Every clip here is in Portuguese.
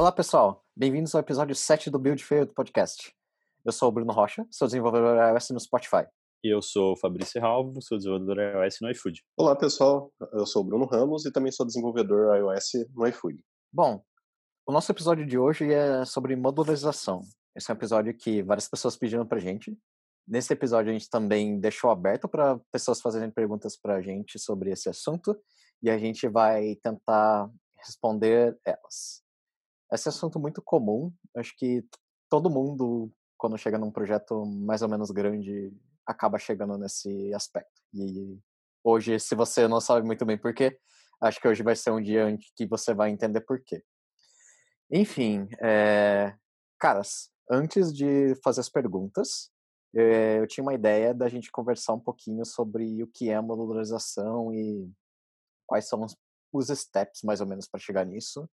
Olá, pessoal. Bem-vindos ao episódio 7 do Build Fail do podcast. Eu sou o Bruno Rocha, sou desenvolvedor iOS no Spotify. E eu sou o Fabrício Ralvo, sou desenvolvedor iOS no iFood. Olá, pessoal. Eu sou o Bruno Ramos e também sou desenvolvedor iOS no iFood. Bom, o nosso episódio de hoje é sobre modularização. Esse é um episódio que várias pessoas pediram pra gente. Nesse episódio a gente também deixou aberto para pessoas fazerem perguntas pra gente sobre esse assunto e a gente vai tentar responder elas. Esse é um assunto muito comum, acho que todo mundo, quando chega num projeto mais ou menos grande, acaba chegando nesse aspecto. E hoje, se você não sabe muito bem porquê, acho que hoje vai ser um dia em que você vai entender porquê. Enfim, é... caras, antes de fazer as perguntas, é, eu tinha uma ideia da gente conversar um pouquinho sobre o que é modularização e quais são os steps, mais ou menos, para chegar nisso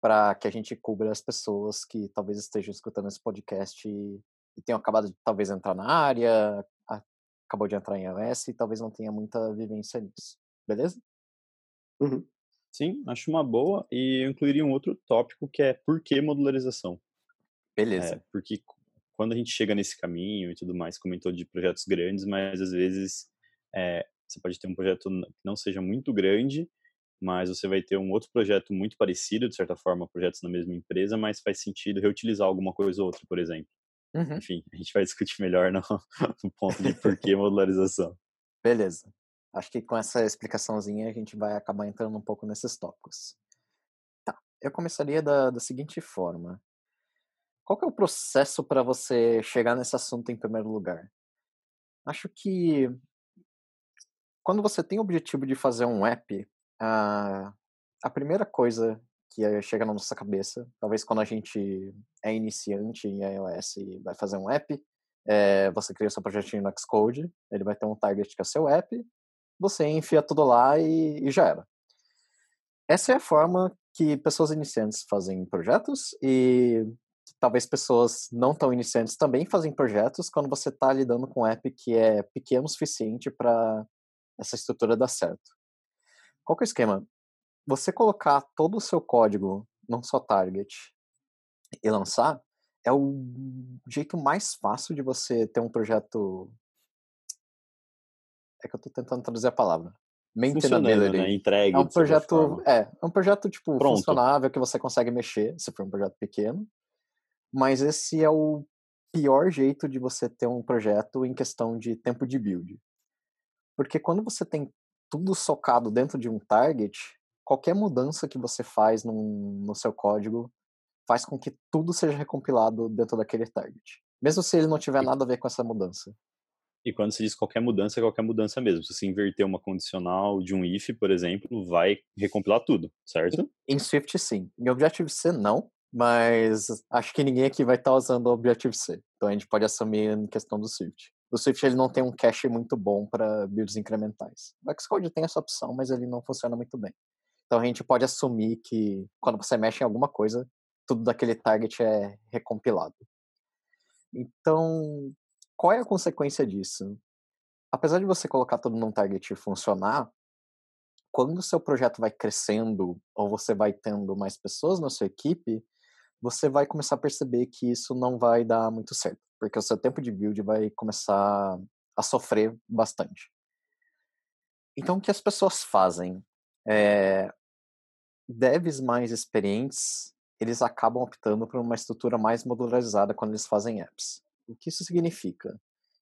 para que a gente cubra as pessoas que talvez estejam escutando esse podcast e, e tenham acabado de talvez entrar na área, a, acabou de entrar em iOS e talvez não tenha muita vivência nisso. Beleza? Uhum. Sim, acho uma boa. E eu incluiria um outro tópico que é por que modularização? Beleza. É, porque quando a gente chega nesse caminho e tudo mais, comentou de projetos grandes, mas às vezes é, você pode ter um projeto que não seja muito grande, mas você vai ter um outro projeto muito parecido, de certa forma, projetos na mesma empresa, mas faz sentido reutilizar alguma coisa ou outra, por exemplo. Uhum. Enfim, a gente vai discutir melhor no, no ponto de por que modularização. Beleza. Acho que com essa explicaçãozinha a gente vai acabar entrando um pouco nesses tópicos. Tá, eu começaria da, da seguinte forma. Qual que é o processo para você chegar nesse assunto em primeiro lugar? Acho que quando você tem o objetivo de fazer um app, a, a primeira coisa que chega na nossa cabeça, talvez quando a gente é iniciante em iOS e vai fazer um app, é, você cria seu projetinho no Xcode, ele vai ter um target que é seu app, você enfia tudo lá e, e já era. Essa é a forma que pessoas iniciantes fazem projetos e talvez pessoas não tão iniciantes também fazem projetos quando você está lidando com um app que é pequeno o suficiente para essa estrutura dar certo. Qual que é o esquema? Você colocar todo o seu código num só target e lançar é o jeito mais fácil de você ter um projeto. É que eu tô tentando traduzir a palavra. Maintainability. Né? Entregue. É um projeto. É, é um projeto, tipo, Pronto. funcionável que você consegue mexer, se for um projeto pequeno. Mas esse é o pior jeito de você ter um projeto em questão de tempo de build. Porque quando você tem tudo socado dentro de um target, qualquer mudança que você faz no, no seu código faz com que tudo seja recompilado dentro daquele target. Mesmo se ele não tiver nada a ver com essa mudança. E quando se diz qualquer mudança, é qualquer mudança mesmo. Se você inverter uma condicional de um if, por exemplo, vai recompilar tudo, certo? Em, Swift, sim. Em Objective-C, não. Mas acho que ninguém aqui vai estar usando Objective-C. Então a gente pode assumir em questão do Swift o Swift ele não tem um cache muito bom para builds incrementais. O Xcode tem essa opção, mas ele não funciona muito bem. Então a gente pode assumir que quando você mexe em alguma coisa, tudo daquele target é recompilado. Então, qual é a consequência disso? Apesar de você colocar tudo num target e funcionar, quando o seu projeto vai crescendo ou você vai tendo mais pessoas na sua equipe, você vai começar a perceber que isso não vai dar muito certo, porque o seu tempo de build vai começar a sofrer bastante. Então, o que as pessoas fazem? É, devs mais experientes, eles acabam optando por uma estrutura mais modularizada quando eles fazem apps. O que isso significa?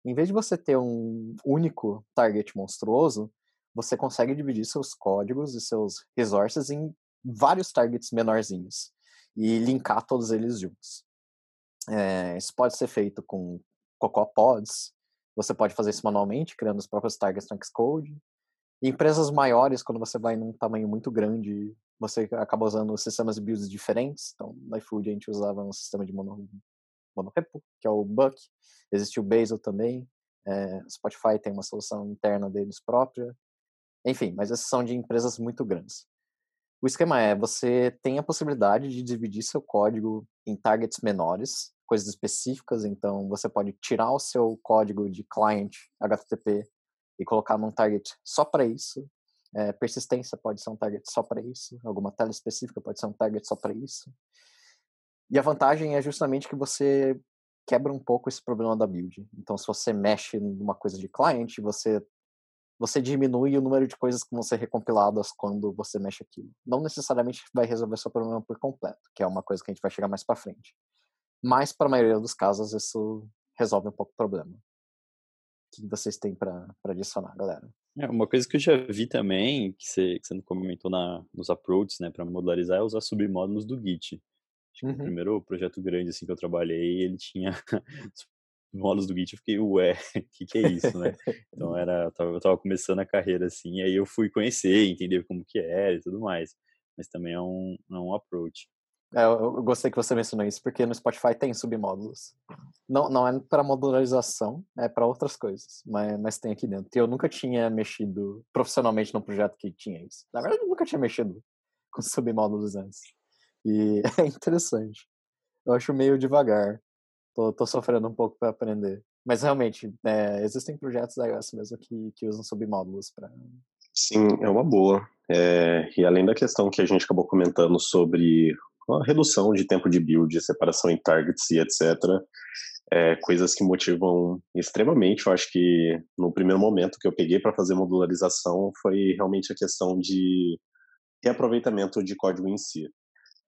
Em vez de você ter um único target monstruoso, você consegue dividir seus códigos e seus resources em vários targets menorzinhos e linkar todos eles juntos. É, isso pode ser feito com Cocoa Pods, você pode fazer isso manualmente, criando os próprios targets no Xcode. Em empresas maiores, quando você vai num tamanho muito grande, você acaba usando sistemas de builds diferentes. Então, no iFood a gente usava um sistema de mono, monorepo, que é o Buck. Existe o Bazel também. É, Spotify tem uma solução interna deles própria. Enfim, mas essas são de empresas muito grandes. O esquema é, você tem a possibilidade de dividir seu código em targets menores, coisas específicas, então você pode tirar o seu código de client HTTP e colocar num target só para isso. É, persistência pode ser um target só para isso, alguma tela específica pode ser um target só para isso. E a vantagem é justamente que você quebra um pouco esse problema da build. Então, se você mexe numa coisa de cliente, você você diminui o número de coisas que vão ser recompiladas quando você mexe aquilo. Não necessariamente vai resolver seu problema por completo, que é uma coisa que a gente vai chegar mais para frente. Mas, para a maioria dos casos, isso resolve um pouco o problema. O que vocês têm para adicionar, galera? É, uma coisa que eu já vi também, que você, que você comentou na, nos approaches, né, para modularizar, é usar submódulos do Git. Acho que uhum. o primeiro projeto grande assim que eu trabalhei, ele tinha módulos do Git, eu fiquei, ué, o que, que é isso, né? Então era, eu tava, eu tava, começando a carreira assim, aí eu fui conhecer, entender como que era e tudo mais. Mas também é um, é um approach. É, eu gostei que você mencionou isso, porque no Spotify tem submódulos. Não, não é para modularização, é para outras coisas, mas, mas tem aqui dentro. E eu nunca tinha mexido profissionalmente num projeto que tinha isso. Na verdade, eu nunca tinha mexido com submódulos antes. E é interessante. Eu acho meio devagar. Tô, tô sofrendo um pouco para aprender. Mas realmente, é, existem projetos da iOS mesmo que, que usam submódulos para. Sim, é uma boa. É, e além da questão que a gente acabou comentando sobre a redução de tempo de build, separação em targets e etc. É, coisas que motivam extremamente. Eu acho que no primeiro momento que eu peguei para fazer modularização foi realmente a questão de reaproveitamento de código em si.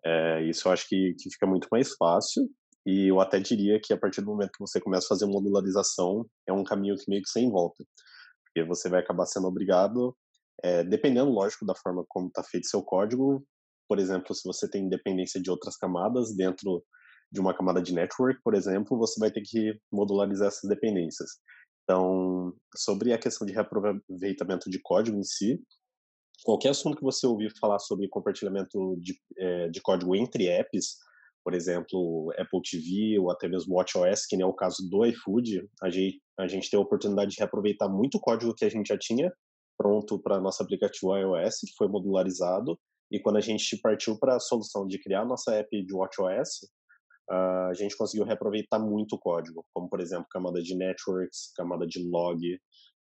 É, isso eu acho que, que fica muito mais fácil. E eu até diria que a partir do momento que você começa a fazer modularização, é um caminho que meio que sem volta. Porque você vai acabar sendo obrigado, é, dependendo, lógico, da forma como está feito seu código, por exemplo, se você tem dependência de outras camadas dentro de uma camada de network, por exemplo, você vai ter que modularizar essas dependências. Então, sobre a questão de reaproveitamento de código em si, qualquer assunto que você ouvir falar sobre compartilhamento de, é, de código entre apps, por exemplo, Apple TV ou até mesmo WatchOS, que nem é o caso do iFood, a gente, a gente tem a oportunidade de reaproveitar muito código que a gente já tinha pronto para nosso aplicativo iOS, que foi modularizado, e quando a gente partiu para a solução de criar nossa app de WatchOS, a gente conseguiu reaproveitar muito o código, como por exemplo camada de networks, camada de log,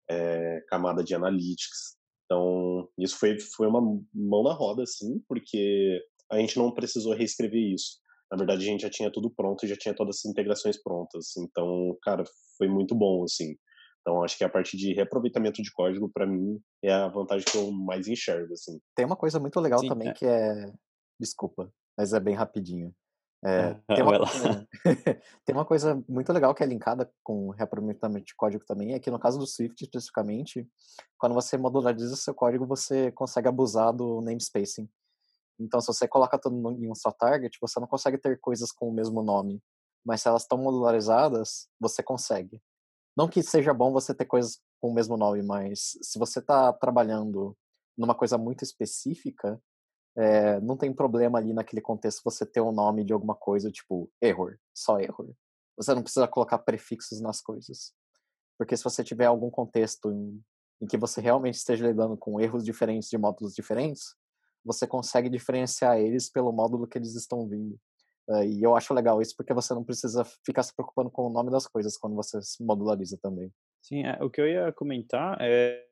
é, camada de analytics. Então isso foi foi uma mão na roda, assim, porque a gente não precisou reescrever isso. Na verdade a gente já tinha tudo pronto, já tinha todas as integrações prontas. Então, cara, foi muito bom, assim. Então, acho que a parte de reaproveitamento de código, para mim, é a vantagem que eu mais enxergo, assim. Tem uma coisa muito legal Sim, também é. que é... Desculpa, mas é bem rapidinho. É, tem, uma, tem, uma, coisa muito legal que é linkada com reaproveitamento de código também, é que no caso do Swift especificamente, quando você modulariza seu código, você consegue abusar do namespacing. Então, se você coloca tudo em um só target, você não consegue ter coisas com o mesmo nome. Mas se elas estão modularizadas, você consegue. Não que seja bom você ter coisas com o mesmo nome, mas se você está trabalhando numa coisa muito específica, é, não tem problema ali naquele contexto você ter um nome de alguma coisa, tipo error, só error. Você não precisa colocar prefixos nas coisas. Porque se você tiver algum contexto em, em que você realmente esteja lidando com erros diferentes de módulos diferentes, você consegue diferenciar eles pelo módulo que eles estão vindo. Uh, e eu acho legal isso porque você não precisa ficar se preocupando com o nome das coisas quando você se modulariza também. Sim, é, o que eu ia comentar é,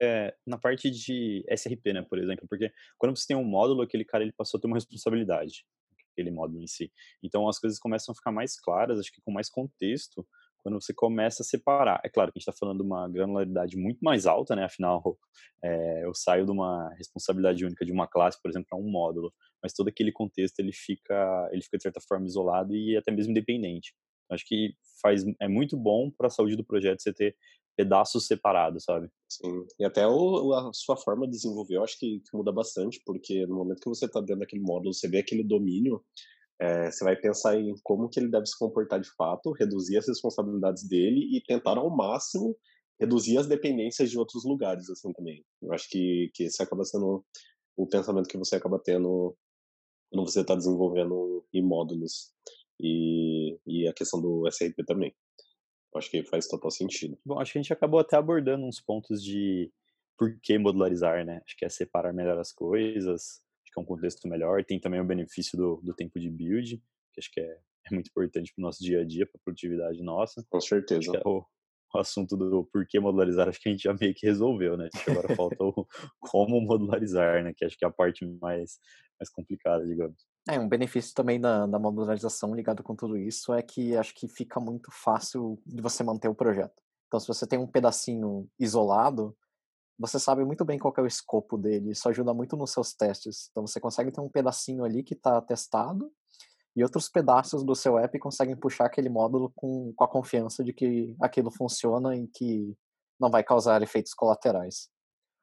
é, na parte de SRP, né, por exemplo, porque quando você tem um módulo, aquele cara ele passou a ter uma responsabilidade, aquele módulo em si. Então as coisas começam a ficar mais claras, acho que com mais contexto, quando você começa a separar. É claro que a gente está falando de uma granularidade muito mais alta, né? Afinal, é, eu saio de uma responsabilidade única de uma classe, por exemplo, para um módulo, mas todo aquele contexto ele fica, ele fica de certa forma isolado e até mesmo independente. Acho que faz é muito bom para a saúde do projeto você ter pedaços separados, sabe? Sim. E até o, a sua forma de desenvolver, eu acho que, que muda bastante, porque no momento que você está dentro daquele módulo, você vê aquele domínio, é, você vai pensar em como que ele deve se comportar de fato, reduzir as responsabilidades dele e tentar ao máximo reduzir as dependências de outros lugares, assim, também. Eu acho que, que esse acaba sendo o pensamento que você acaba tendo quando você está desenvolvendo em módulos. E, e a questão do SRP também. Eu acho que faz total sentido. Bom, acho que a gente acabou até abordando uns pontos de por que modularizar, né? Acho que é separar melhor as coisas, que é um contexto melhor. Tem também o benefício do, do tempo de build, que acho que é, é muito importante para o nosso dia a dia, para a produtividade nossa. Com certeza. É o, o assunto do porquê modularizar, acho que a gente já meio que resolveu, né? Acho que agora falta o como modularizar, né? Que acho que é a parte mais, mais complicada, digamos. É, um benefício também da, da modularização ligado com tudo isso é que acho que fica muito fácil de você manter o projeto. Então, se você tem um pedacinho isolado, você sabe muito bem qual é o escopo dele, isso ajuda muito nos seus testes. Então, você consegue ter um pedacinho ali que está testado e outros pedaços do seu app conseguem puxar aquele módulo com, com a confiança de que aquilo funciona e que não vai causar efeitos colaterais.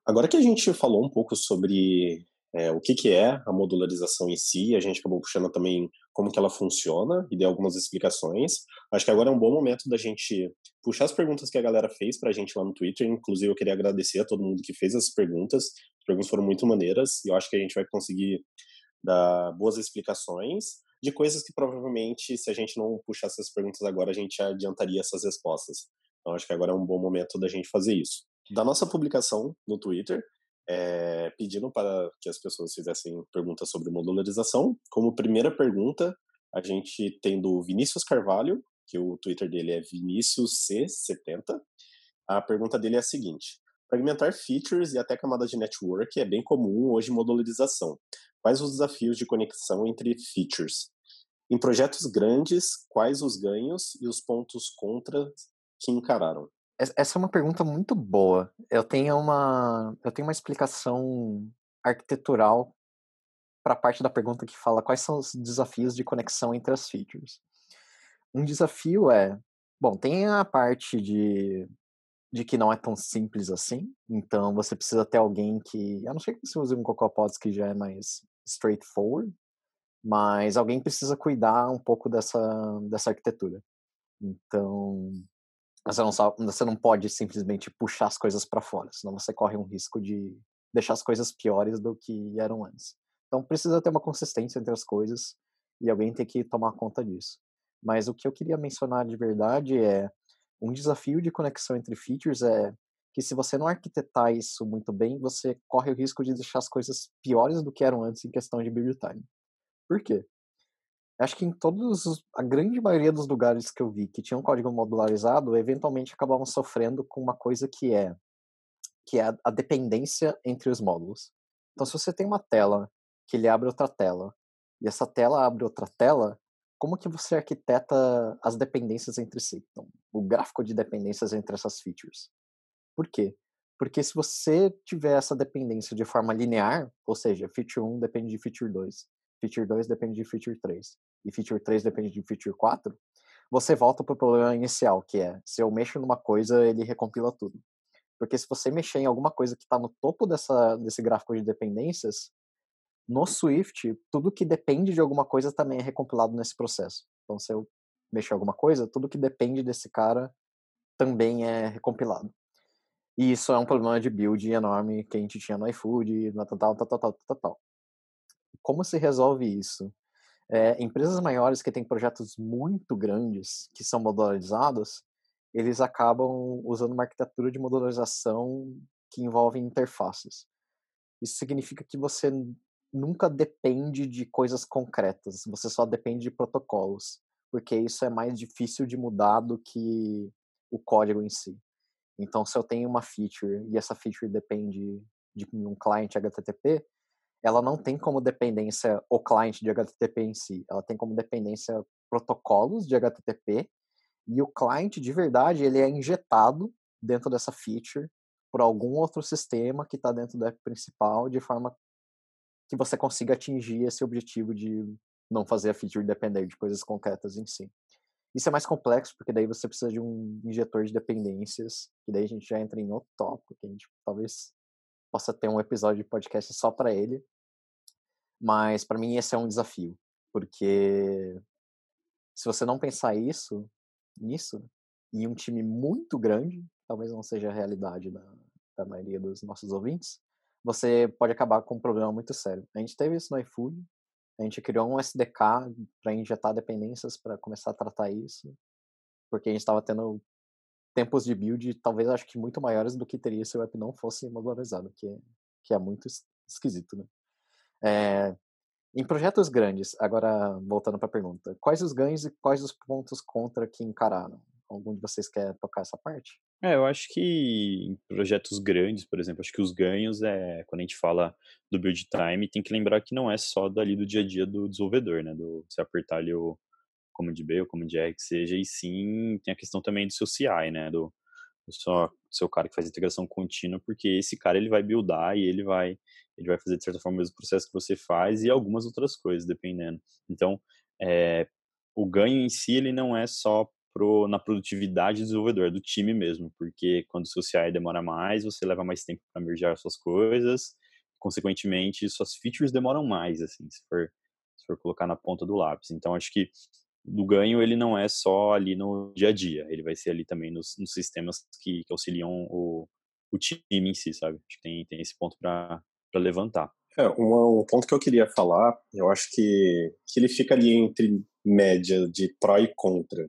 Agora que a gente falou um pouco sobre é, o que, que é a modularização em si, a gente acabou puxando também como que ela funciona e deu algumas explicações. Acho que agora é um bom momento da gente puxar as perguntas que a galera fez para a gente lá no Twitter. Inclusive, eu queria agradecer a todo mundo que fez essas perguntas. As perguntas foram muito maneiras e eu acho que a gente vai conseguir dar boas explicações de coisas que provavelmente, se a gente não puxar essas perguntas agora, a gente adiantaria essas respostas. Então, acho que agora é um bom momento da gente fazer isso. Da nossa publicação no Twitter, é, pedindo para que as pessoas fizessem perguntas sobre modularização. Como primeira pergunta, a gente tem do Vinícius Carvalho, que o Twitter dele é ViníciusC70. A pergunta dele é a seguinte: fragmentar features e até camadas de network é bem comum hoje em modularização. Quais os desafios de conexão entre features? Em projetos grandes, quais os ganhos e os pontos contra que encararam? Essa é uma pergunta muito boa. Eu tenho uma, eu tenho uma explicação arquitetural para a parte da pergunta que fala quais são os desafios de conexão entre as features. Um desafio é, bom, tem a parte de, de que não é tão simples assim, então você precisa ter alguém que, a não ser que você use um CocoaPods que já é mais straightforward, mas alguém precisa cuidar um pouco dessa, dessa arquitetura. Então, você não, você não pode simplesmente puxar as coisas para fora, senão você corre um risco de deixar as coisas piores do que eram antes. Então, precisa ter uma consistência entre as coisas e alguém tem que tomar conta disso. Mas o que eu queria mencionar de verdade é um desafio de conexão entre features é que se você não arquitetar isso muito bem, você corre o risco de deixar as coisas piores do que eram antes em questão de build time. Por quê? Acho que em todos os, a grande maioria dos lugares que eu vi que tinham código modularizado, eventualmente acabavam sofrendo com uma coisa que é que é a, a dependência entre os módulos. Então, se você tem uma tela que ele abre outra tela e essa tela abre outra tela, como que você arquiteta as dependências entre si? Então, o gráfico de dependências entre essas features. Por quê? Porque se você tiver essa dependência de forma linear, ou seja, feature 1 depende de feature 2, feature 2 depende de feature 3, e feature 3 depende de feature 4, você volta para o problema inicial, que é, se eu mexo numa coisa, ele recompila tudo. Porque se você mexer em alguma coisa que está no topo dessa, desse gráfico de dependências, no Swift, tudo que depende de alguma coisa também é recompilado nesse processo. Então, se eu mexer em alguma coisa, tudo que depende desse cara também é recompilado. E isso é um problema de build enorme que a gente tinha no iFood, no tal, tal, tal, tal, tal, tal. Como se resolve isso? É, empresas maiores que têm projetos muito grandes, que são modularizados, eles acabam usando uma arquitetura de modularização que envolve interfaces. Isso significa que você nunca depende de coisas concretas, você só depende de protocolos, porque isso é mais difícil de mudar do que o código em si. Então, se eu tenho uma feature e essa feature depende de um client HTTP, ela não tem como dependência o client de HTTP em si, ela tem como dependência protocolos de HTTP e o client de verdade ele é injetado dentro dessa feature por algum outro sistema que está dentro da app principal de forma que você consiga atingir esse objetivo de não fazer a feature depender de coisas concretas em si. Isso é mais complexo, porque daí você precisa de um injetor de dependências, e daí a gente já entra em outro tópico, que a gente talvez possa ter um episódio de podcast só para ele. Mas para mim esse é um desafio, porque se você não pensar isso, nisso, em um time muito grande, talvez não seja a realidade da, da maioria dos nossos ouvintes, você pode acabar com um problema muito sério. A gente teve isso no iFood, a gente criou um SDK para injetar dependências para começar a tratar isso, porque a gente estava tendo tempos de build, talvez acho que muito maiores do que teria se o app não fosse modularizado, que é, que é muito esquisito, né? É, em projetos grandes, agora voltando para a pergunta, quais os ganhos e quais os pontos contra que encararam? Algum de vocês quer tocar essa parte? É, eu acho que em projetos grandes, por exemplo, acho que os ganhos é quando a gente fala do build time, tem que lembrar que não é só dali do dia a dia do desenvolvedor, né? Do você apertar ali o command B ou command R que seja, e sim tem a questão também do seu CI, né? Do, seu, seu cara que faz integração contínua, porque esse cara ele vai buildar e ele vai ele vai fazer de certa forma o mesmo processo que você faz e algumas outras coisas, dependendo. Então, é, o ganho em si ele não é só pro, na produtividade do desenvolvedor, é do time mesmo, porque quando o seu CI demora mais, você leva mais tempo para mergear suas coisas, consequentemente, suas features demoram mais, assim, se for, se for colocar na ponta do lápis. Então, acho que do ganho ele não é só ali no dia a dia, ele vai ser ali também nos, nos sistemas que, que auxiliam o, o time em si, sabe? Acho que tem, tem esse ponto para levantar. É, um, um, ponto que eu queria falar, eu acho que, que ele fica ali entre média de pró e contra.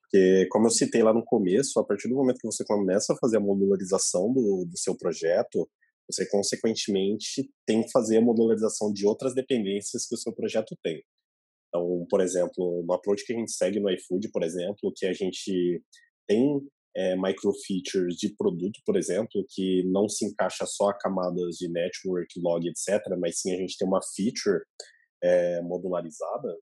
Porque, como eu citei lá no começo, a partir do momento que você começa a fazer a modularização do, do seu projeto, você, consequentemente, tem que fazer a modularização de outras dependências que o seu projeto tem. Então, por exemplo, no approach que a gente segue no iFood, por exemplo, que a gente tem é, microfeatures de produto, por exemplo, que não se encaixa só a camadas de network, log, etc., mas sim a gente tem uma feature é, modularizada,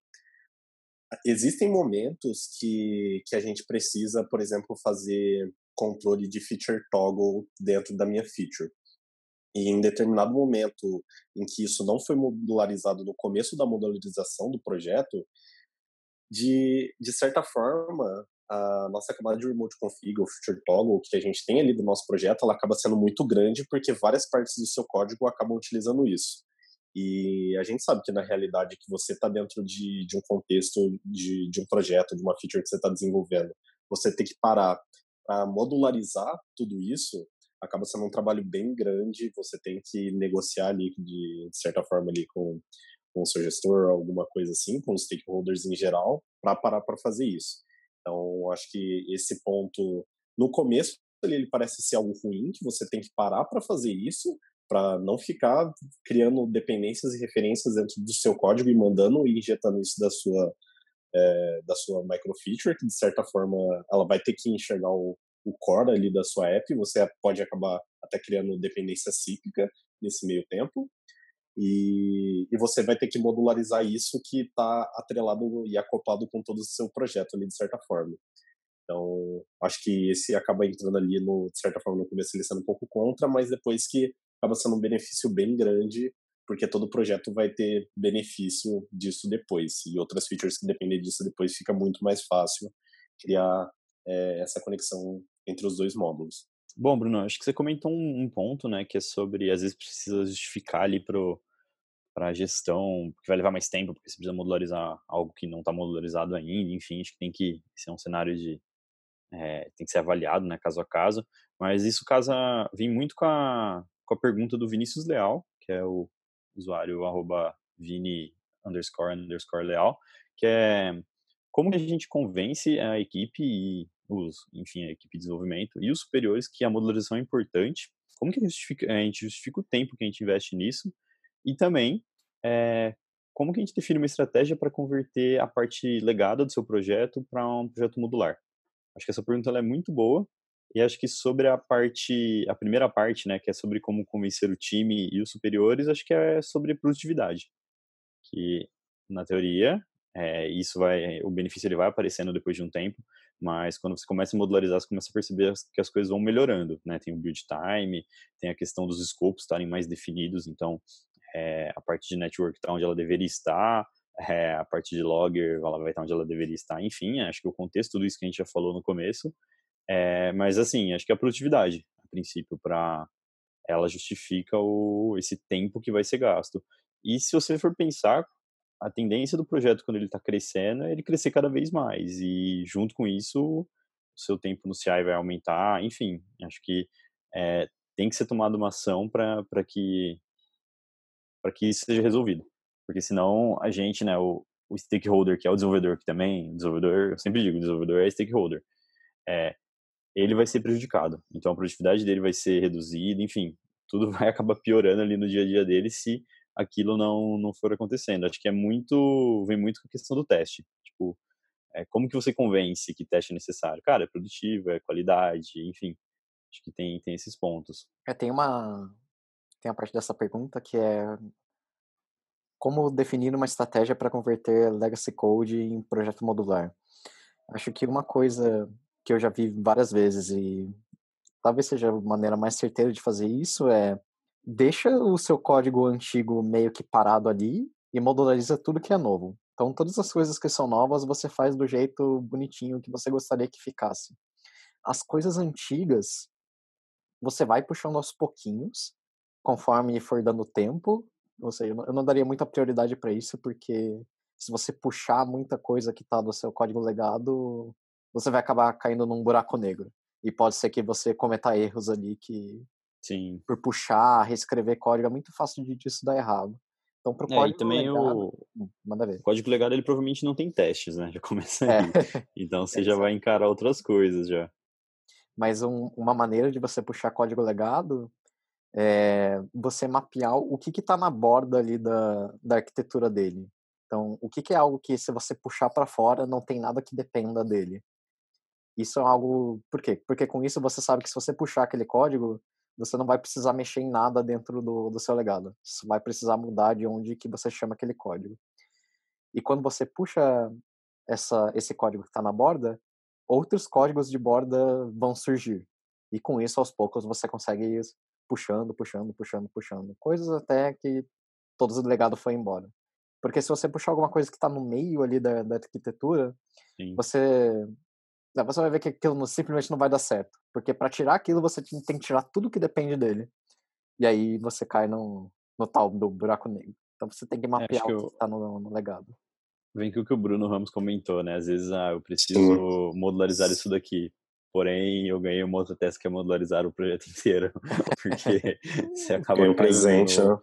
existem momentos que, que a gente precisa, por exemplo, fazer controle de feature toggle dentro da minha feature. E em determinado momento em que isso não foi modularizado no começo da modularização do projeto, de, de certa forma, a nossa camada de remote config, ou feature toggle, que a gente tem ali do nosso projeto, ela acaba sendo muito grande porque várias partes do seu código acabam utilizando isso. E a gente sabe que na realidade que você está dentro de, de um contexto de, de um projeto, de uma feature que você está desenvolvendo, você tem que parar para modularizar tudo isso, acaba sendo um trabalho bem grande. Você tem que negociar ali de, de certa forma ali com, com o seu gestor, alguma coisa assim, com os stakeholders em geral, para parar para fazer isso. Então, acho que esse ponto no começo ele, parece ser algo ruim, que você tem que parar para fazer isso, para não ficar criando dependências e referências dentro do seu código e mandando e injetando isso da sua é, da sua microfeature, que de certa forma ela vai ter que enxergar o, o core ali da sua app, você pode acabar até criando dependência cíclica nesse meio tempo, e, e você vai ter que modularizar isso que está atrelado e acoplado com todo o seu projeto ali, de certa forma. Então, acho que esse acaba entrando ali, no, de certa forma, no começo ele sendo um pouco contra, mas depois que acaba sendo um benefício bem grande, porque todo projeto vai ter benefício disso depois. E outras features que dependem disso depois fica muito mais fácil criar é, essa conexão entre os dois módulos. Bom, Bruno, acho que você comentou um, um ponto, né, que é sobre às vezes precisa justificar ali pro para a gestão, porque vai levar mais tempo, porque você precisa modularizar algo que não está modularizado ainda, enfim, acho que tem que ser um cenário de é, tem que ser avaliado, né, caso a caso, mas isso casa vem muito com a com a pergunta do Vinícius Leal, que é o usuário arroba Vini underscore underscore Leal, que é como a gente convence a equipe e os, enfim, a equipe de desenvolvimento e os superiores que a modularização é importante, como que a gente justifica, a gente justifica o tempo que a gente investe nisso e também é, como que a gente define uma estratégia para converter a parte legada do seu projeto para um projeto modular. Acho que essa pergunta é muito boa e acho que sobre a parte, a primeira parte, né, que é sobre como convencer o time e os superiores, acho que é sobre produtividade. Que, na teoria, é, isso vai, o benefício ele vai aparecendo depois de um tempo, mas quando você começa a modularizar, você começa a perceber que as coisas vão melhorando, né? Tem o build time, tem a questão dos escopos estarem mais definidos, então é, a parte de network está onde ela deveria estar, é, a parte de logger ela vai estar onde ela deveria estar, enfim, acho que o contexto, tudo isso que a gente já falou no começo, é, mas assim, acho que a produtividade, a princípio, para ela justifica o, esse tempo que vai ser gasto. E se você for pensar, a tendência do projeto quando ele está crescendo é ele crescer cada vez mais e junto com isso o seu tempo no CI vai aumentar, enfim, acho que é, tem que ser tomada uma ação para que para que isso seja resolvido, porque senão a gente, né, o, o stakeholder que é o desenvolvedor que também, desenvolvedor, eu sempre digo, desenvolvedor é stakeholder, é, ele vai ser prejudicado. Então a produtividade dele vai ser reduzida, enfim, tudo vai acabar piorando ali no dia a dia dele se aquilo não não for acontecendo. Acho que é muito vem muito com a questão do teste. Tipo, é, como que você convence que teste é necessário? Cara, é produtivo, é qualidade, enfim. Acho que tem, tem esses pontos. É, tem uma tem a parte dessa pergunta que é como definir uma estratégia para converter legacy code em projeto modular. Acho que uma coisa que eu já vi várias vezes e talvez seja a maneira mais certeira de fazer isso é deixa o seu código antigo meio que parado ali e modulariza tudo que é novo. Então, todas as coisas que são novas você faz do jeito bonitinho que você gostaria que ficasse. As coisas antigas você vai puxando aos pouquinhos, conforme for dando tempo. Ou seja, eu não daria muita prioridade para isso, porque se você puxar muita coisa que está do seu código legado, você vai acabar caindo num buraco negro. E pode ser que você cometa erros ali que, Sim. por puxar, reescrever código, é muito fácil de disso dar errado. Então, pro É, código e também legado, o hum, manda ver. o código legado ele provavelmente não tem testes, né? Já começa É, aí. Então você já vai encarar outras coisas já. mas um- uma maneira de você puxar código legado é você mapear o que está na borda ali da, da arquitetura dele. Então, o que, que é algo que se você puxar para fora não tem nada que dependa dele. Isso é algo. Por quê? Porque com isso você sabe que se você puxar aquele código, você não vai precisar mexer em nada dentro do, do seu legado. Você vai precisar mudar de onde que você chama aquele código. E quando você puxa essa, esse código que está na borda, outros códigos de borda vão surgir. E com isso, aos poucos, você consegue ir puxando, puxando, puxando, puxando. Coisas até que todos o legado foi embora. Porque se você puxar alguma coisa que está no meio ali da, da arquitetura, Sim. você você vai ver que aquilo simplesmente não vai dar certo. Porque para tirar aquilo, você tem que tirar tudo que depende dele. E aí você cai no, no tal do buraco negro. Então você tem que É, mapear que o que eu, está no, no legado. vem com o que o Bruno Ramos comentou, né? Às vezes, ah, eu Sim. preciso modularizar isso daqui. Porém, eu ganhei uma outra task que é modularizar o projeto inteiro. Porque você acaba caindo presente, no, né?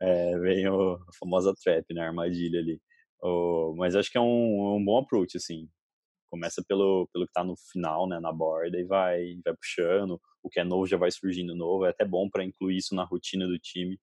é, vem o, a famosa trap, né? A armadilha ali. O, mas acho que é um, um bom approach, assim. Começa pelo, pelo que tá no final, né? Na borda e vai, vai puxando. O que é novo já vai surgindo novo. É até bom para incluir isso na rotina do time.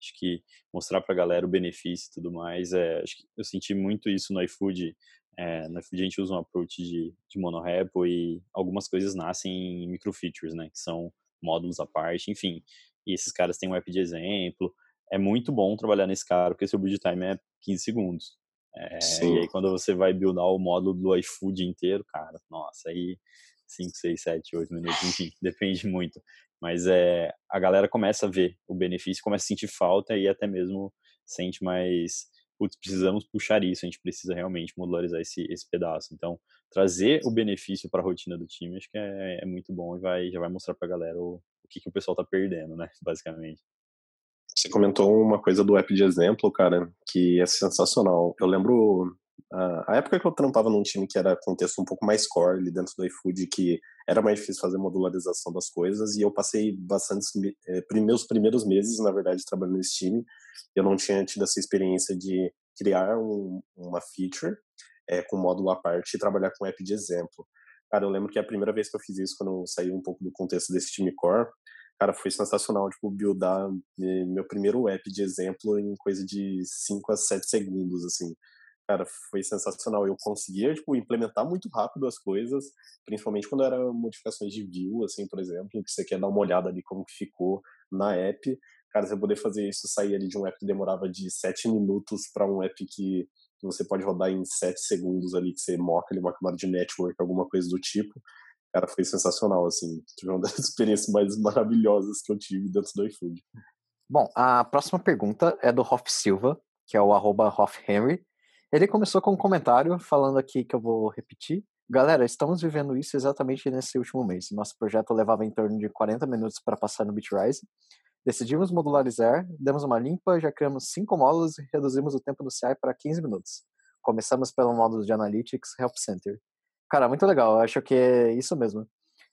Acho que mostrar pra galera o benefício e tudo mais. É, acho que eu senti muito isso no iFood. É, no iFood a gente usa um approach de, de monorepo e algumas coisas nascem em microfeatures, né? Que são módulos à parte, enfim. E esses caras têm um app de exemplo. É muito bom trabalhar nesse cara, porque seu build time é 15 segundos. É, e aí quando você vai buildar o módulo do iFood inteiro, cara, nossa, aí 5, 6, 7, 8 minutos, enfim, depende muito. Mas é, a galera começa a ver o benefício, começa a sentir falta e até mesmo sente mais, putz, precisamos puxar isso, a gente precisa realmente modularizar esse, esse pedaço. Então, trazer o benefício para a rotina do time, acho que é, é muito bom e vai, já vai mostrar para a galera o, o que, que o pessoal tá perdendo, né, basicamente. Você comentou uma coisa do app de exemplo, cara, que é sensacional. Eu lembro a, a época que eu trampava num time que era contexto um pouco mais core ali dentro do iFood, que era mais difícil fazer modularização das coisas, e eu passei bastantes eh, meus primeiros meses, na verdade, trabalhando nesse time. Eu não tinha tido essa experiência de criar um, uma feature eh, com módulo à parte e trabalhar com app de exemplo. Cara, eu lembro que a primeira vez que eu fiz isso, quando eu saí um pouco do contexto desse time core, cara, foi sensacional, tipo, buildar eh, meu primeiro app de exemplo em coisa de 5 a 7 segundos, assim. Cara, foi sensacional. Eu conseguia, tipo, implementar muito rápido as coisas, principalmente quando eram modificações de view, assim, por exemplo, que você quer dar uma olhada ali como que ficou na app. Cara, você poder fazer isso, sair ali de um app que demorava de 7 minutos para um app que que você pode rodar em 7 segundos ali, que você moca ali uma camada de network, alguma coisa do tipo. Cara, foi sensacional, assim. Tive uma das experiências mais maravilhosas que eu tive dentro do iFood. Bom, a próxima pergunta é do Hoff Silva, que é o arroba. Ele começou com um comentário falando aqui que eu vou repetir. Galera, estamos vivendo isso exatamente nesse último mês. Nosso projeto levava em torno de 40 minutos para passar no Bitrise. Decidimos modularizar, demos uma limpa, já criamos cinco módulos e reduzimos o tempo do CI para 15 minutos. Começamos pelo módulo de Analytics Help Center. Cara, muito legal, eu acho que é isso mesmo.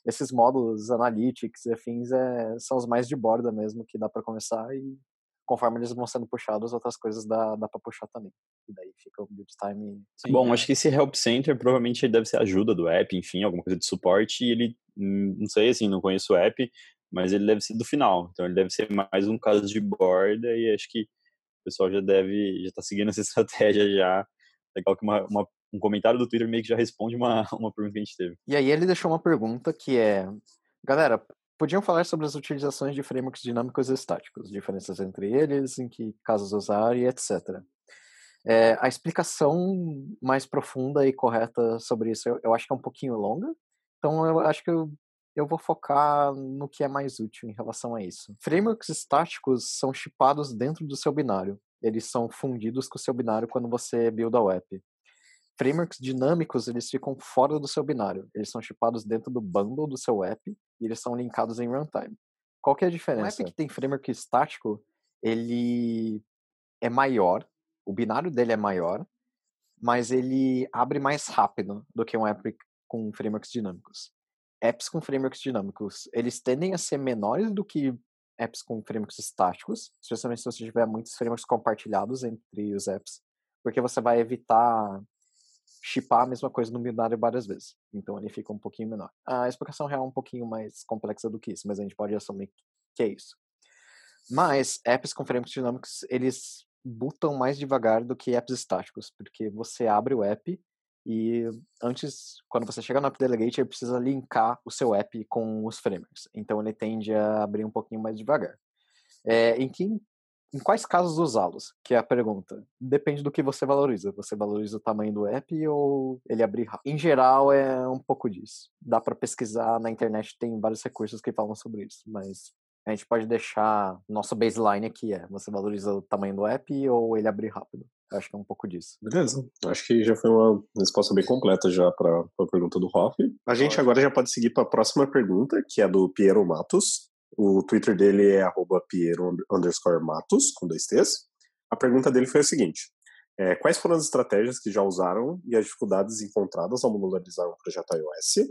Esses módulos, Analytics e afins, é, são os mais de borda mesmo que dá para começar e conforme eles vão sendo puxados, outras coisas dá, dá para puxar também. E daí fica o build time. Sim, Bom, é. acho que esse Help Center provavelmente deve ser ajuda do app, enfim, alguma coisa de suporte. E ele, hum, não sei, assim, não conheço o app, mas ele deve ser do final. Então ele deve ser mais um caso de borda e acho que o pessoal já deve, já tá seguindo essa estratégia já. Legal que uma, uma, um comentário do Twitter meio que já responde uma, uma pergunta que a gente teve. E aí ele deixou uma pergunta que é, galera, podiam falar sobre as utilizações de frameworks dinâmicos e estáticos, diferenças entre eles, em que casos usar e etc. É, a explicação mais profunda e correta sobre isso eu, eu, acho que é um pouquinho longa, então eu acho que eu, eu vou focar no que é mais útil em relação a isso. Frameworks estáticos são chipados dentro do seu binário, eles são fundidos com o seu binário quando você builda o app. Frameworks dinâmicos, eles ficam fora do seu binário. Eles são chipados dentro do bundle do seu app e eles são linkados em runtime. Qual que é a diferença? Um app que tem framework estático, ele é maior, o binário dele é maior, mas ele abre mais rápido do que um app com frameworks dinâmicos. Apps com frameworks dinâmicos, eles tendem a ser menores do que apps com frameworks estáticos, especialmente se você tiver muitos frameworks compartilhados entre os apps, porque você vai evitar chipar a mesma coisa no binário várias vezes. Então ele fica um pouquinho menor. A explicação real é um pouquinho mais complexa do que isso, mas a gente pode assumir que é isso. Mas apps com frameworks dinâmicos, eles botam mais devagar do que apps estáticos, porque você abre o app e antes, quando você chega no App Delegate, ele precisa linkar o seu app com os frameworks. Então ele tende a abrir um pouquinho mais devagar. É, em que em quais casos usá-los? Que é a pergunta. Depende do que você valoriza. Você valoriza o tamanho do app ou ele abrir rápido? Em geral, é um pouco disso. Dá para pesquisar na internet, tem vários recursos que falam sobre isso, mas a gente pode deixar nosso baseline aqui é, você valoriza o tamanho do app ou ele abrir rápido? Acho que é um pouco disso. Beleza. Acho que já foi uma resposta bem completa já para a pergunta do Hoff. A gente agora já pode seguir para a próxima pergunta, que é do Piero Matos. O Twitter dele é Piero underscore Matos, com dois T's. A pergunta dele foi a seguinte: é, quais foram as estratégias que já usaram e as dificuldades encontradas ao modularizar um projeto iOS?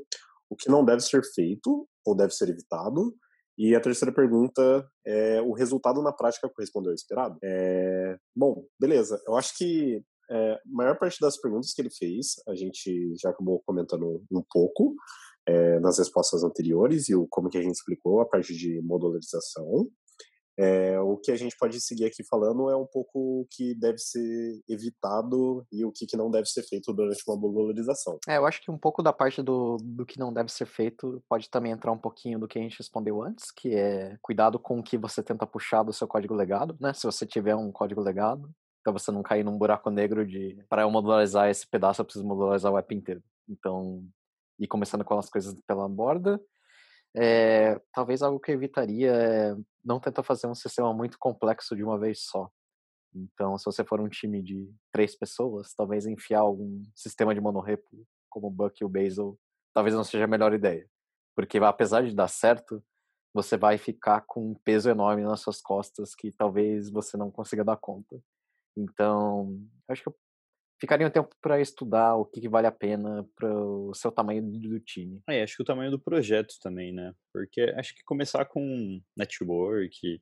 O que não deve ser feito ou deve ser evitado? E a terceira pergunta é o resultado na prática correspondeu ao esperado? É, bom, beleza. Eu acho que é, a maior parte das perguntas que ele fez a gente já acabou comentando um pouco é, nas respostas anteriores e o, como que a gente explicou a parte de modularização. É, o que a gente pode seguir aqui falando é um pouco o que deve ser evitado e o que, que não deve ser feito durante uma modularização. É, eu acho que um pouco da parte do, do que não deve ser feito pode também entrar um pouquinho do que a gente respondeu antes, que é cuidado com o que você tenta puxar do seu código legado, né? Se você tiver um código legado, para você não cair num buraco negro de para eu modularizar esse pedaço eu preciso modularizar o app inteiro. Então, e começando com as coisas pela borda. É, talvez algo que eu evitaria é não tentar fazer um sistema muito complexo de uma vez só. Então, se você for um time de três pessoas, talvez enfiar algum sistema de monorepo, como o Buck e o Basil, talvez não seja a melhor ideia. Porque apesar de dar certo, você vai ficar com um peso enorme nas suas costas que talvez você não consiga dar conta. Então, acho que ficaria um tempo para estudar o que, que, vale a pena para o seu tamanho do time. É, acho que o tamanho do projeto também, né? Porque acho que começar com network,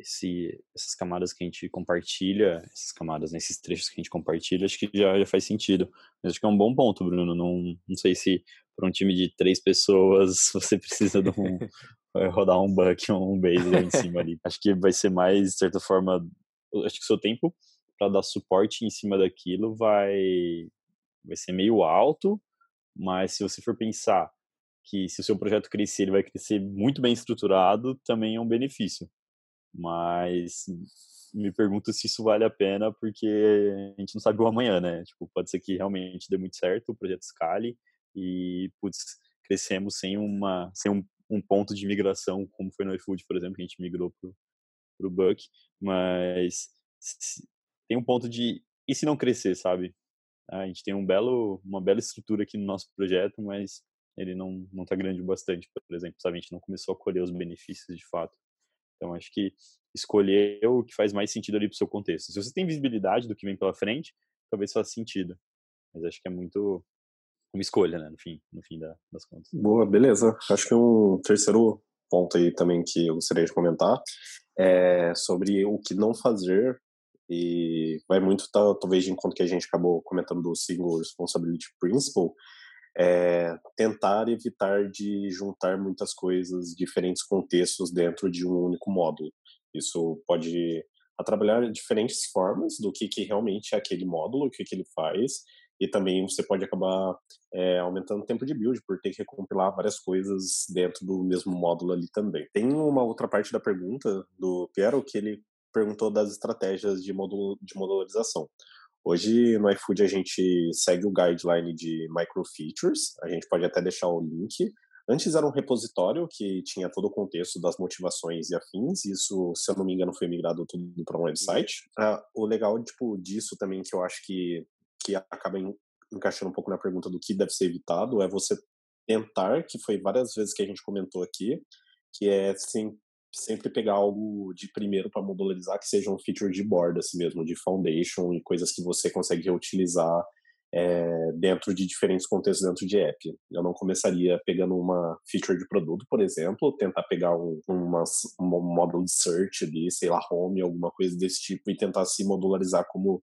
esse, essas camadas que a gente compartilha, essas camadas, né, trechos que a gente compartilha, acho que já, já faz sentido. Mas acho que é um bom ponto, Bruno. Não, não sei se para um time de três pessoas você precisa de um, rodar um buck ou um base lá em cima ali. Acho que vai ser mais, de certa forma, acho que o seu tempo para dar suporte em cima daquilo vai vai ser meio alto, mas se você for pensar que se o seu projeto crescer, ele vai crescer muito bem estruturado, também é um benefício. Mas me pergunto se isso vale a pena, porque a gente não sabe o amanhã, né? Tipo, pode ser que realmente dê muito certo, o projeto escale e, putz, crescemos sem uma sem um, um ponto de migração, como foi no iFood, por exemplo, que a gente migrou pro, pro Buck, mas tem um ponto de e se não crescer, sabe? A gente tem um belo, uma bela estrutura aqui no nosso projeto, mas ele não não está grande o bastante, por exemplo, sabe? A gente não começou a colher os benefícios de fato. Então acho que escolher o que faz mais sentido ali para o seu contexto. Se você tem visibilidade do que vem pela frente, talvez faça sentido. Mas acho que é muito uma escolha, né, no fim, no fim da, das contas. Boa, beleza. Acho que um terceiro ponto aí também que eu gostaria de comentar é sobre o que não fazer e vai muito talvez de encontro que a gente acabou comentando do single responsibility principle é tentar evitar de juntar muitas coisas diferentes contextos dentro de um único módulo isso pode trabalhar diferentes formas do que, que realmente é aquele módulo o que, que ele faz e também você pode acabar é, aumentando o tempo de build por ter que recompilar várias coisas dentro do mesmo módulo ali também. Tem uma outra parte da pergunta do Piero que ele perguntou das estratégias de, modulo, de modularização. Hoje no iFood a gente segue o guideline de microfeatures, a gente pode até deixar o link. Antes era um repositório que tinha todo o contexto das motivações e afins, isso, se eu não me engano, foi migrado tudo para um website. Ah, o legal tipo, disso também, que eu acho que, que acaba encaixando um pouco na pergunta do que deve ser evitado, é você tentar, que foi várias vezes que a gente comentou aqui, que é sim, sempre pegar algo de primeiro para modularizar que seja um feature de board assim mesmo, de foundation e coisas que você consegue reutilizar é, dentro de diferentes contextos dentro de app. Eu não começaria pegando uma feature de produto, por exemplo, tentar pegar um, uma, um módulo de search ali, sei lá, home, alguma coisa desse tipo e tentar se modularizar como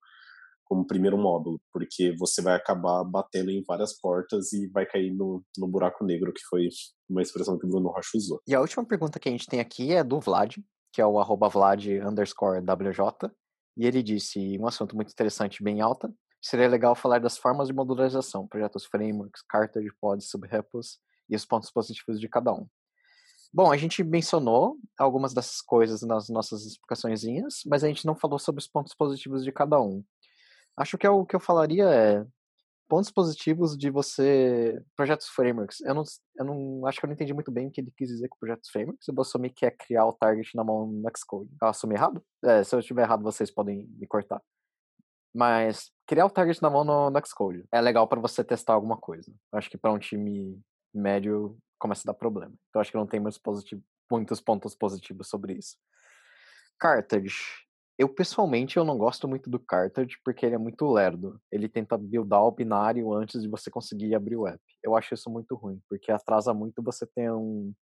como primeiro módulo, porque você vai acabar batendo em várias portas e vai cair no, no buraco negro, que foi uma expressão que o Bruno Rocha usou. E a última pergunta que a gente tem aqui é do Vlad, que é o arroba Vlad underscore WJ, e ele disse um assunto muito interessante, bem alta. Seria legal falar das formas de modularização, projetos frameworks, cartas de pods, subrepos e os pontos positivos de cada um. Bom, a gente mencionou algumas dessas coisas nas nossas explicaçõezinhas, mas a gente não falou sobre os pontos positivos de cada um. Acho que é o que eu falaria é pontos positivos de você. Projetos frameworks. Eu não, eu não acho que eu não entendi muito bem o que ele quis dizer com projetos frameworks. Eu vou assumir que é criar o target na mão no Xcode. Eu assumi errado? É, se eu estiver errado, vocês podem me cortar. Mas criar o target na mão no, no Xcode é legal para você testar alguma coisa. Eu acho que para um time médio começa a dar problema. Então acho que não tem muitos, muitos pontos positivos sobre isso. Cartridge. Eu, pessoalmente, eu não gosto muito do Cartridge porque ele é muito lerdo. Ele tenta buildar o binário antes de você conseguir abrir o app. Eu acho isso muito ruim, porque atrasa muito você ter um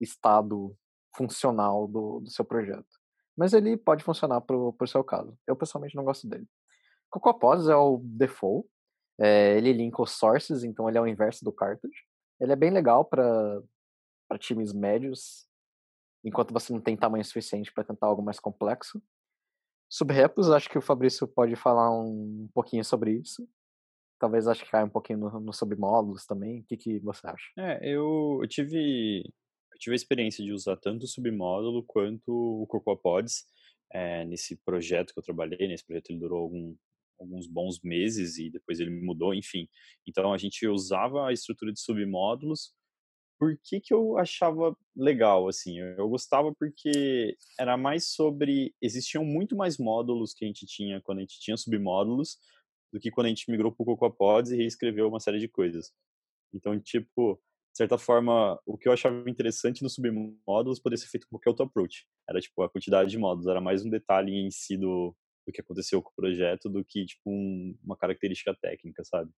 estado funcional do, do seu projeto. Mas ele pode funcionar para o seu caso. Eu, pessoalmente, não gosto dele. CocoaPods é o default. É, ele linka os sources, então ele é o inverso do Cartridge. Ele é bem legal para times médios, enquanto você não tem tamanho suficiente para tentar algo mais complexo. Sobre repos, acho que o Fabrício pode falar um pouquinho sobre isso. Talvez acho que caia um pouquinho no, no submódulos também. O que, que você acha? É, eu, eu tive eu tive a experiência de usar tanto o submódulo quanto o CocoaPods é, nesse projeto que eu trabalhei. Nesse projeto ele durou algum, alguns bons meses e depois ele mudou, enfim. Então a gente usava a estrutura de submódulos por que, que eu achava legal, assim? Eu, gostava porque era mais sobre. Existiam muito mais módulos que a gente tinha quando a gente tinha submódulos do que quando a gente migrou para o CocoaPods e reescreveu uma série de coisas. Então, tipo, de certa forma, o que eu achava interessante nos submódulos poderia ser feito com qualquer outro approach. Era, tipo, a quantidade de módulos. Era mais um detalhe em si do, do que aconteceu com o projeto do que, tipo, um, uma característica técnica, sabe?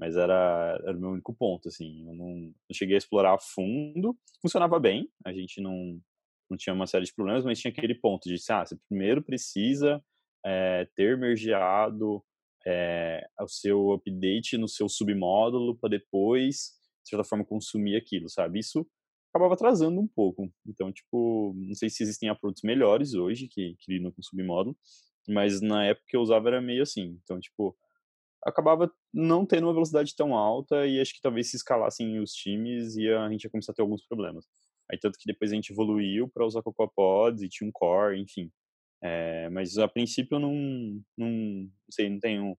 Mas era, era o meu único ponto, assim. Eu não, não cheguei a explorar a fundo. Funcionava bem, a gente não, não tinha uma série de problemas, mas tinha aquele ponto de, ah, você primeiro precisa é, ter mergeado é, o seu update no seu submódulo para depois, de certa forma, consumir aquilo, sabe? Isso acabava atrasando um pouco. Então, tipo, não sei se existem approaches melhores hoje que, que lidam com submódulo, mas na época que eu usava era meio assim. Então, tipo, acabava não tendo uma velocidade tão alta e acho que talvez se escalassem os times e a gente ia começar a ter alguns problemas. Aí tanto que depois a gente evoluiu para usar CocoaPods e tinha um core, enfim. É, mas a princípio eu não, não, não sei, não tenho,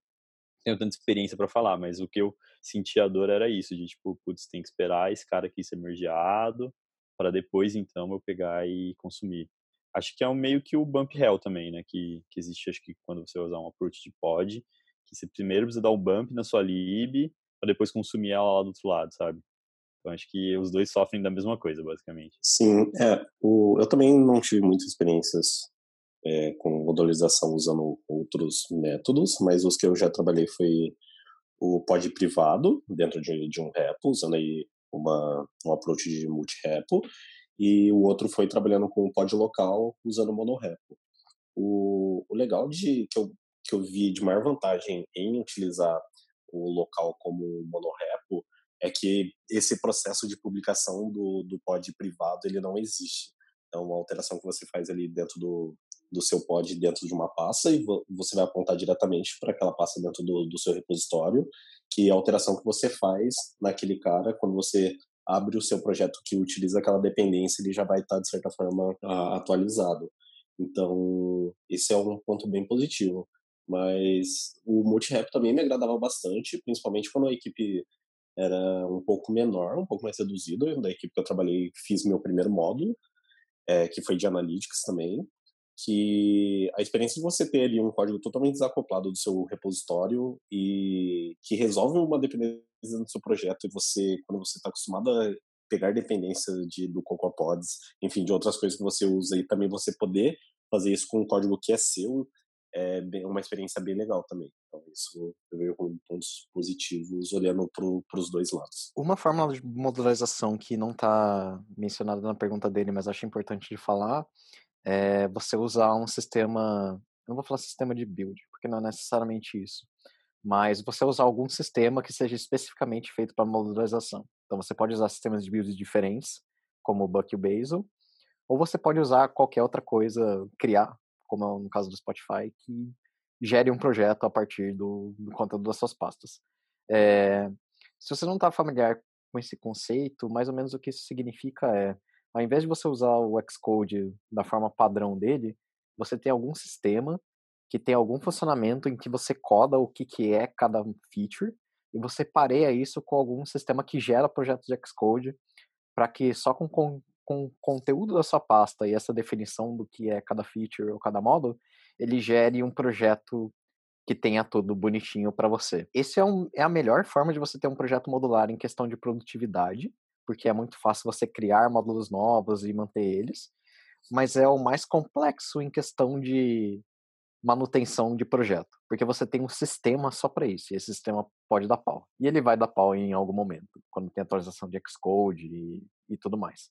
tenho tanta experiência para falar, mas o que eu sentia a dor era isso, de tipo, putz, tem que esperar esse cara aqui ser mergeado para depois então eu pegar e consumir. Acho que é um meio que o bump hell também, né, que, que existe acho que quando você usar um approach de pod, que você primeiro precisa dar um bump na sua lib para depois consumir ela lá do outro lado, sabe? Então acho que os dois sofrem da mesma coisa, basicamente. Sim, é. O, eu também não tive muitas experiências é, com modularização usando outros métodos, mas os que eu já trabalhei foi o pod privado dentro de, de um repo, usando aí uma, um approach de multi-repo, e o outro foi trabalhando com o pod local usando monorepo. O, o legal de que eu que eu vi de maior vantagem em utilizar o local como monorepo é que esse processo de publicação do, do pod privado ele não existe. É uma alteração que você faz ali dentro do, do seu pod dentro de uma pasta e você vai apontar diretamente para aquela pasta dentro do, do seu repositório, que a alteração que você faz naquele cara quando você abre o seu projeto que utiliza aquela dependência, ele já vai estar, de certa forma, atualizado. Então, esse é um ponto bem positivo. Mas o multi-rap também me agradava bastante, principalmente quando a equipe era um pouco menor, um pouco mais reduzida. Da equipe que eu trabalhei, fiz meu primeiro módulo, é, que foi de analytics também que a experiência de você ter ali um código totalmente desacoplado do seu repositório e que resolve uma dependência do seu projeto e você, quando você está acostumado a pegar dependência de, do CocoaPods, enfim, de outras coisas que você usa e também você poder fazer isso com um código que é seu, é uma experiência bem legal também. Então, isso eu vejo como pontos positivos olhando para os dois lados. Uma fórmula de modularização que não está mencionada na pergunta dele, mas acho importante de falar, é você usar um sistema, não vou falar sistema de build, porque não é necessariamente isso, mas você usar algum sistema que seja especificamente feito para modularização. Então você pode usar sistemas de build diferentes, como o Buck e o Bazel, ou você pode usar qualquer outra coisa, criar, como é no caso do Spotify, que gere um projeto a partir do, do conteúdo das suas pastas. É, se você não está familiar com esse conceito, mais ou menos o que isso significa é ao invés de você usar o Xcode da forma padrão dele, você tem algum sistema que tem algum funcionamento em que você coda o que, que é cada feature e você pareia isso com algum sistema que gera projetos de Xcode para que só com, com, com o conteúdo da sua pasta e essa definição do que é cada feature ou cada módulo, ele gere um projeto que tenha tudo bonitinho para você. Esse é, um, é a melhor forma de você ter um projeto modular em questão de produtividade, porque é muito fácil você criar módulos novos e manter eles, mas é o mais complexo em questão de manutenção de projeto, porque você tem um sistema só para isso, e esse sistema pode dar pau. E ele vai dar pau em algum momento, quando tem atualização de Xcode e, e tudo mais.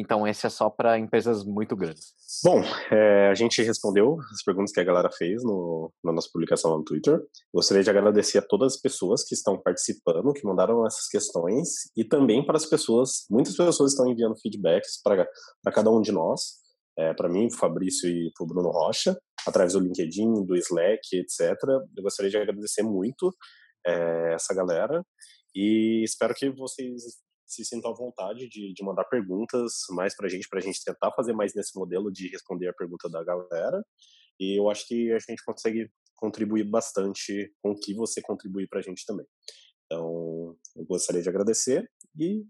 Então, esse é só para empresas muito grandes. Bom, é, a gente respondeu as perguntas que a galera fez no, na nossa publicação no Twitter. Gostaria de agradecer a todas as pessoas que estão participando, que mandaram essas questões, e também para as pessoas, muitas pessoas estão enviando feedbacks para cada um de nós, é, para mim, para o Fabrício e para o Bruno Rocha, através do LinkedIn, do Slack, etc. Eu gostaria de agradecer muito é, essa galera e espero que vocês se sintam à vontade de, de mandar perguntas mais para a gente, para a gente tentar fazer mais nesse modelo de responder a pergunta da galera. E eu acho que a gente consegue contribuir bastante com o que você contribui para a gente também. Então, eu gostaria de agradecer e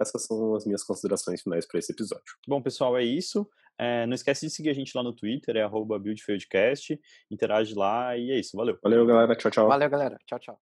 essas são as minhas considerações finais para esse episódio. Bom, pessoal, é isso. É, não esquece de seguir a gente lá no Twitter, é buildfieldcast. Interage lá e é isso. Valeu. Valeu, galera. Tchau, tchau. Valeu, galera. Tchau, tchau.